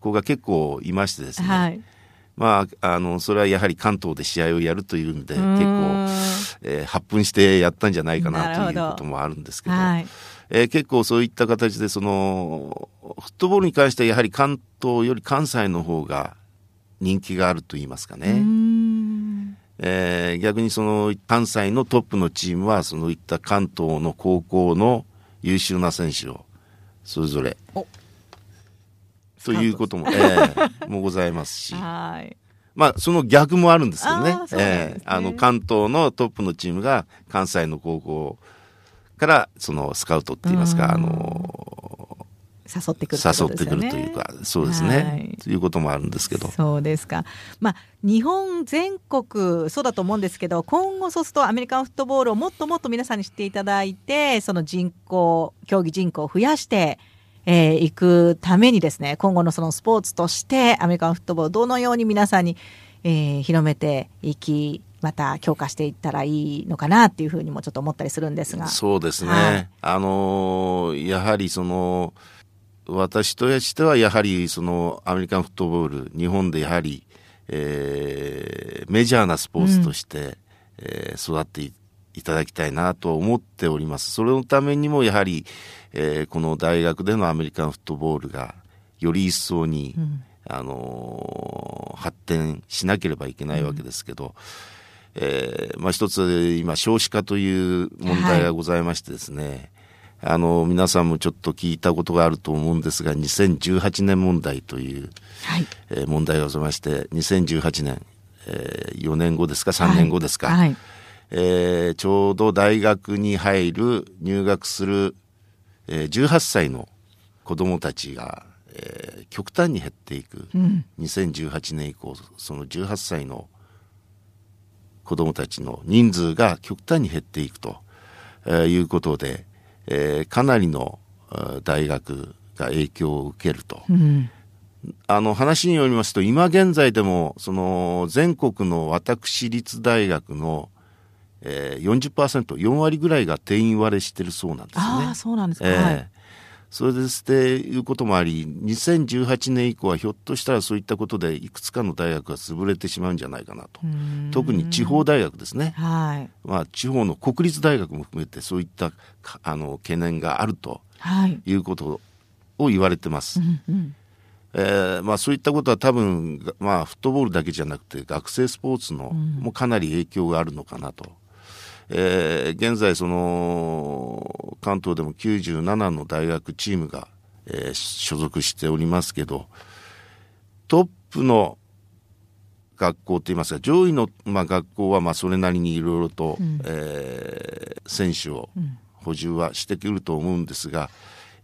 子が結構いましてですね、はい。まあ、あの、それはやはり関東で試合をやるという意味で、結構、えー、発奮してやったんじゃないかなということもあるんですけど、はい、えー、結構そういった形で、その、フットボールに関してはやはり関東より関西の方が人気があると言いますかね。えー、逆にその関西のトップのチームは、そういった関東の高校の優秀な選手を、それぞれ、ということも、えー、もございますし。はい。まあ、その逆もあるんですけどね。あねえー、あの、関東のトップのチームが関西の高校から、そのスカウトって言いますか、あの誘ってくる、ね、誘ってくるというか、そうですね、はい、ということもあるんですけど。そうですか。まあ、日本全国、そうだと思うんですけど、今後そうするとアメリカンフットボールをもっともっと皆さんに知っていただいて、その人口、競技人口を増やして、えー、行くためにですね、今後のそのスポーツとしてアメリカンフットボールどのように皆さんに、えー、広めていき、また強化していったらいいのかなっていうふうにもちょっと思ったりするんですが。そうですね。はい、あのー、やはりその、私としてはやはりそのアメリカンフットボール、日本でやはり、えー、メジャーなスポーツとして、うん、えー、育っていただきたいなと思っております。それのためにもやはり、えー、この大学でのアメリカンフットボールがより一層に、うん、あのー、発展しなければいけないわけですけど、うん、えー、まあ、一つ今少子化という問題がございましてですね、はい、あの皆さんもちょっと聞いたことがあると思うんですが2018年問題という、はい、えー、問題がございまして2018年、えー、4年後ですか3年後ですか、はい。はい、えー、ちょうど大学に入る入学するえー、18歳の子供たちが、えー、極端に減っていく、うん、2018年以降その18歳の子供たちの人数が極端に減っていくと、えー、いうことで、えー、かなりの大学が影響を受けると。うんあの話によりますと今現在でもその全国の私立大学のえー、40%、4割ぐらいが定員割れしてるそうなんですね。あそうなんですか、えー、はい、それでっていうこともあり、2018年以降はひょっとしたらそういったことでいくつかの大学が潰れてしまうんじゃないかなと。特に地方大学ですね。はい。まあ地方の国立大学も含めてそういったあの懸念があるということを言われてます。うんうんえーまあ、そういったことは多分、まあ、フットボールだけじゃなくて学生スポーツのもかなり影響があるのかなとえー、現在その関東でも97の大学チームが、えー、所属しておりますけどトップの学校といいますか上位の、まあ、学校はまあそれなりにいろいろと、うん、えー、選手を補充はしてくると思うんですが、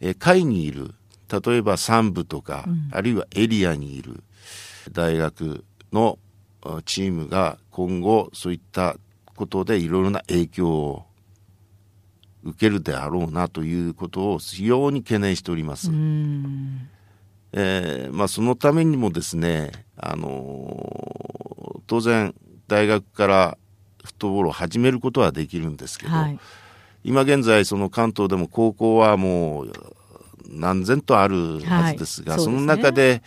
えー、下位にいる例えば3部とか、うん、あるいはエリアにいる大学のチームが今後そういったことでいろいろな影響を受けるであろうなということを非常に懸念しております。えー、まあ、そのためにもですね、あのー、当然大学からフットボールを始めることはできるんですけど、はい、今現在その関東でも高校はもう何千とあるはずですが、はい。そすね、その中で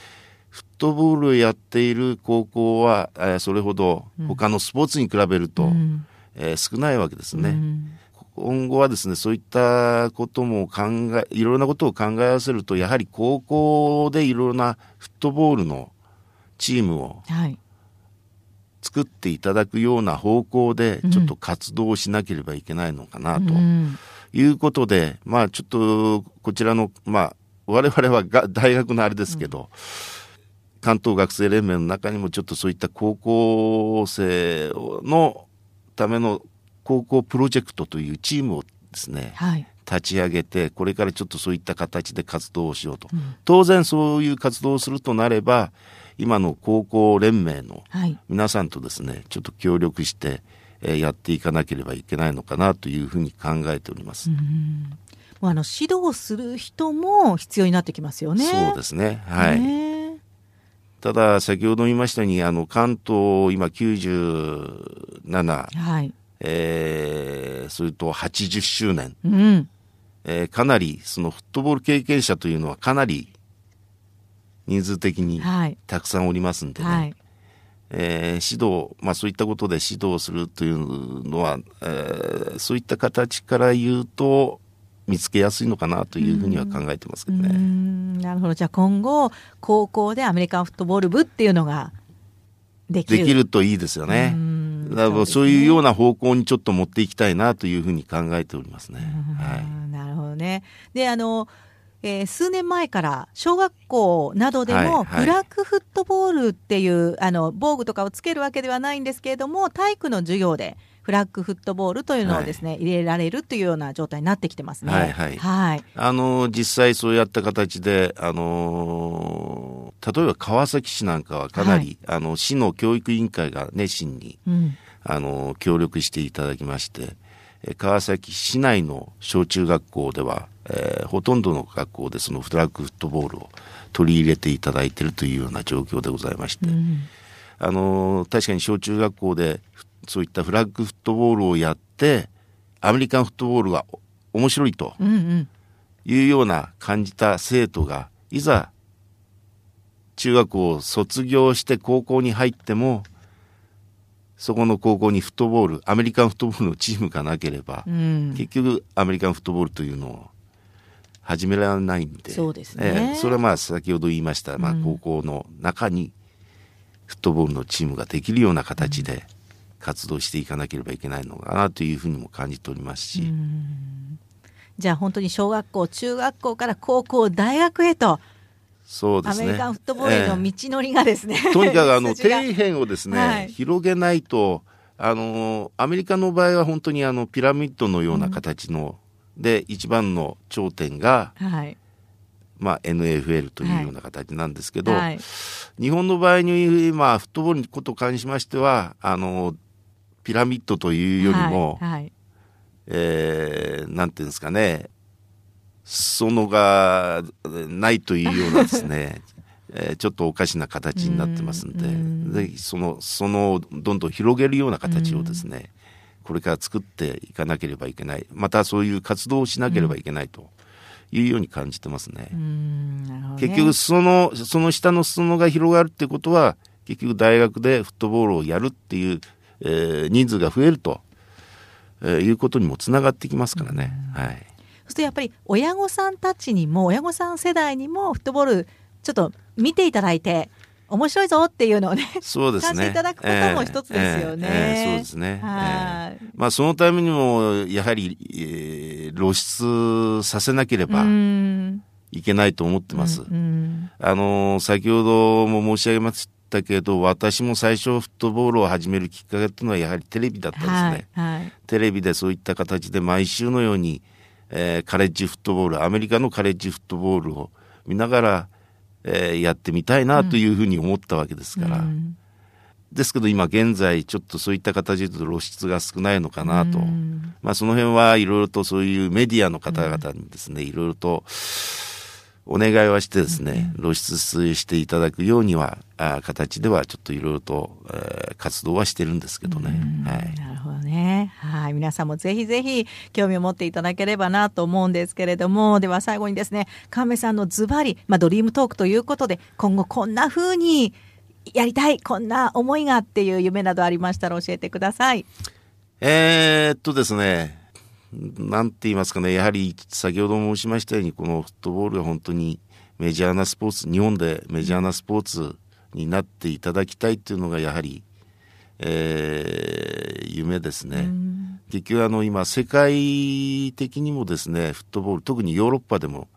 フットボールをやっている高校は、えー、それほど他のスポーツに比べると、うん、えー、少ないわけですね。うん、今後はですね、そういったことも考え、いろいろなことを考え合わせると、やはり高校でいろいろなフットボールのチームを作っていただくような方向で、ちょっと活動しなければいけないのかなと。いうことで、まあちょっとこちらの、まあ我々はが大学のあれですけど、うん関東学生連盟の中にもちょっとそういった高校生のための高校プロジェクトというチームをですね、はい、立ち上げてこれからちょっとそういった形で活動をしようと、うん、当然そういう活動をするとなれば今の高校連盟の皆さんとですね、はい、ちょっと協力して、えー、やっていかなければいけないのかなというふうに考えております。うんあの指導する人も必要になってきますよね。そうですね。はい。ただ、先ほど言いましたように、あの、関東、今97、はい。えー、それと80周年。うん。えー、かなり、そのフットボール経験者というのはかなり人数的にたくさんおりますんでね。はい、えー、指導、まあそういったことで指導するというのは、えー、そういった形から言うと、見つけやすいのかなというふうには考えてますけどね。なるほど。じゃあ今後、高校でアメリカンフットボール部っていうのができる。できるといいですよね。だからそういうような方向にちょっと持っていきたいなというふうに考えておりますね。はい、なるほどね。で、あの、えー、数年前から小学校などでもフラッグフットボールっていう、はいはい、あの防具とかをつけるわけではないんですけれども体育の授業でフラッグフットボールというのをですね、はい、入れられるというような状態になってきてますね。はいはい。はい、あの、実際そうやった形で、あのー、例えば川崎市なんかはかなり、はい、あの、市の教育委員会が熱心に、うん、あの、協力していただきまして、川崎市内の小中学校では、えー、ほとんどの学校でそのフラッグフットボールを取り入れていただいているというような状況でございまして、うん、あの確かに小中学校でそういったフラッグフットボールをやって、アメリカンフットボールが面白いというような感じた生徒が、いざ中学を卒業して高校に入っても、そこの高校にフットボール、アメリカンフットボールのチームがなければ、うん、結局アメリカンフットボールというのを始められないんで、そうですね。えー、それはまあ先ほど言いました、まあ高校の中にフットボールのチームができるような形で、活動していかなければいけないのかなというふうにも感じておりますし。じゃあ本当に小学校、中学校から高校、大学へと。そうですね。アメリカンフットボールへの道のりがですね。えー、とにかくあの 底辺をですね、はい、広げないと、あの、アメリカの場合は本当にあのピラミッドのような形の、うん、で、一番の頂点が、はい、まあ、NFL というような形なんですけど、はいはい、日本の場合に、まあ、フットボールのことに関しましては、あの、ピラミッドというよりも、はいはい、えー、なんていうんですかね、裾野がないというようなですね、えー、ちょっとおかしな形になってますんで、んぜひその、その、どんどん広げるような形をですね、これから作っていかなければいけない。またそういう活動をしなければいけないと。いうように感じてますね。ね結局その、その下の裾野が広がるってことは、結局大学でフットボールをやるっていうえー、人数が増えると、えー、いうことにもつながってきますからね。はい。そしてやっぱり親御さんたちにも親御さん世代にもフットボールちょっと見ていただいて面白いぞっていうのをね、そうですね。感じていただくことも一つですよね。えーえー、そうですね。はい、えー、まあそのためにもやはり、えー、露出させなければいけないと思ってます。あの先ほども申し上げましったけど、私も最初フットボールを始めるきっかけっていうのはやはりテレビだったんですね。はいはい、テレビでそういった形で毎週のように、えー、カレッジフットボール、アメリカのカレッジフットボールを見ながら、えー、やってみたいなというふうに思ったわけですから。うん、ですけど今現在ちょっとそういった形で露出が少ないのかなと。うん、まあその辺はいろいろとそういうメディアの方々にですね、いろいろと、お願いはしてですね、露出していただくようには、あ形ではちょっといろいろと、えー、活動はしてるんですけどね。はい。なるほどね。はい。皆さんもぜひぜひ興味を持っていただければなと思うんですけれども、では最後にですね、神戸さんのズバリ、まあドリームトークということで、今後こんな風にやりたい、こんな思いがっていう夢などありましたら教えてください。えー、っとですね、なんて言いますかね、やはり先ほど申しましたように、このフットボールは本当にメジャーなスポーツ、日本でメジャーなスポーツになっていただきたいっていうのがやはり、えー、夢ですね。結局あの今世界的にもですね、フットボール、特にヨーロッパでも、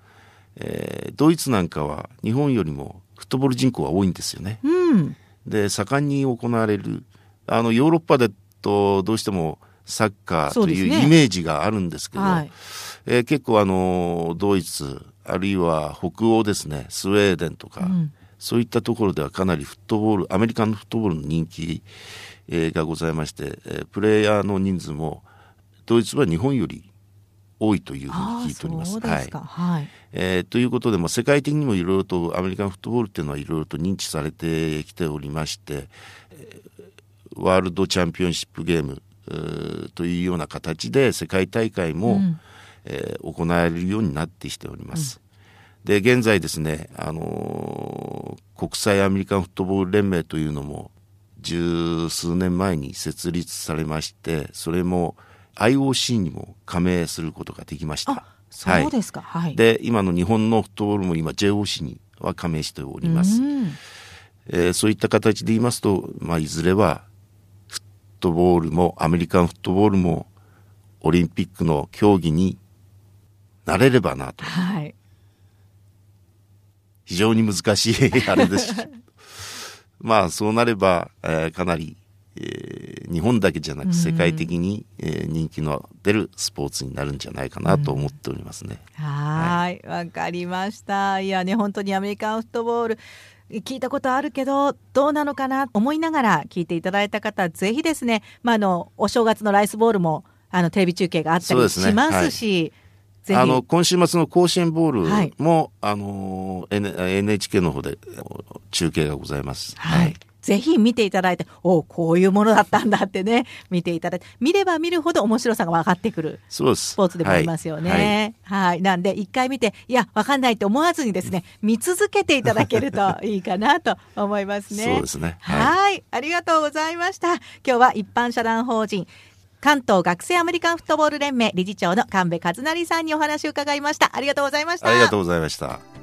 えー、ドイツなんかは日本よりもフットボール人口が多いんですよね。うん、で、盛んに行われる、あのヨーロッパでとどうしてもサッカーというイメージがあるんですけど、ねはい、えー、結構あのドイツあるいは北欧ですね。スウェーデンとか、うん、そういったところではかなりフットボールアメリカンフットボールの人気、えー、がございまして、えー、プレイヤーの人数もドイツは日本より多いというふうに聞いております。はい。はい。えー、ということで、まあ、世界的にもいろいろとアメリカンフットボールっていうのはいろいろと認知されてきておりまして、ワールドチャンピオンシップゲームというような形で世界大会も、うん、えー、行われるようになってきております。うん、で現在ですね、あのー、国際アメリカンフットボール連盟というのも十数年前に設立されましてそれも IOC にも加盟することができました。そうですか。はい。で、今の日本のフットボールも今 JOC には加盟しております。えー、そういった形で言いますと、まあ、いずれはトボールもアメリカンフットボールもオリンピックの競技になれればなと。はい。非常に難しいあれです。まあそうなれば、えー、かなりえー、日本だけじゃなく世界的に、えー、人気の出るスポーツになるんじゃないかなと思っておりますね。はいわ、はい、かりました。いやね本当にアメリカンフットボール聞いたことあるけどどうなのかな？思いながら聞いていただいた方ぜひですね、まあ、あのお正月のライスボールもあのテレビ中継があったりしますし。あの今週末の甲子園ボールも、はい、あの NHK の方で中継がございます。はい、はいぜひ見ていただいて、おこういうものだったんだってね、見ていただいて、見れば見るほど面白さが分かってくるスポーツでもありますよね。はい、はい、なんで、一回見て、いや、分かんないって思わずにですね、見続けていただけると いいかなと思いますね。そうですね。はい、ありがとうございました。今日は一般社団法人、関東学生アメリカンフットボール連盟理事長の神戸和成さんにお話を伺いました。ありがとうございました。ありがとうございました。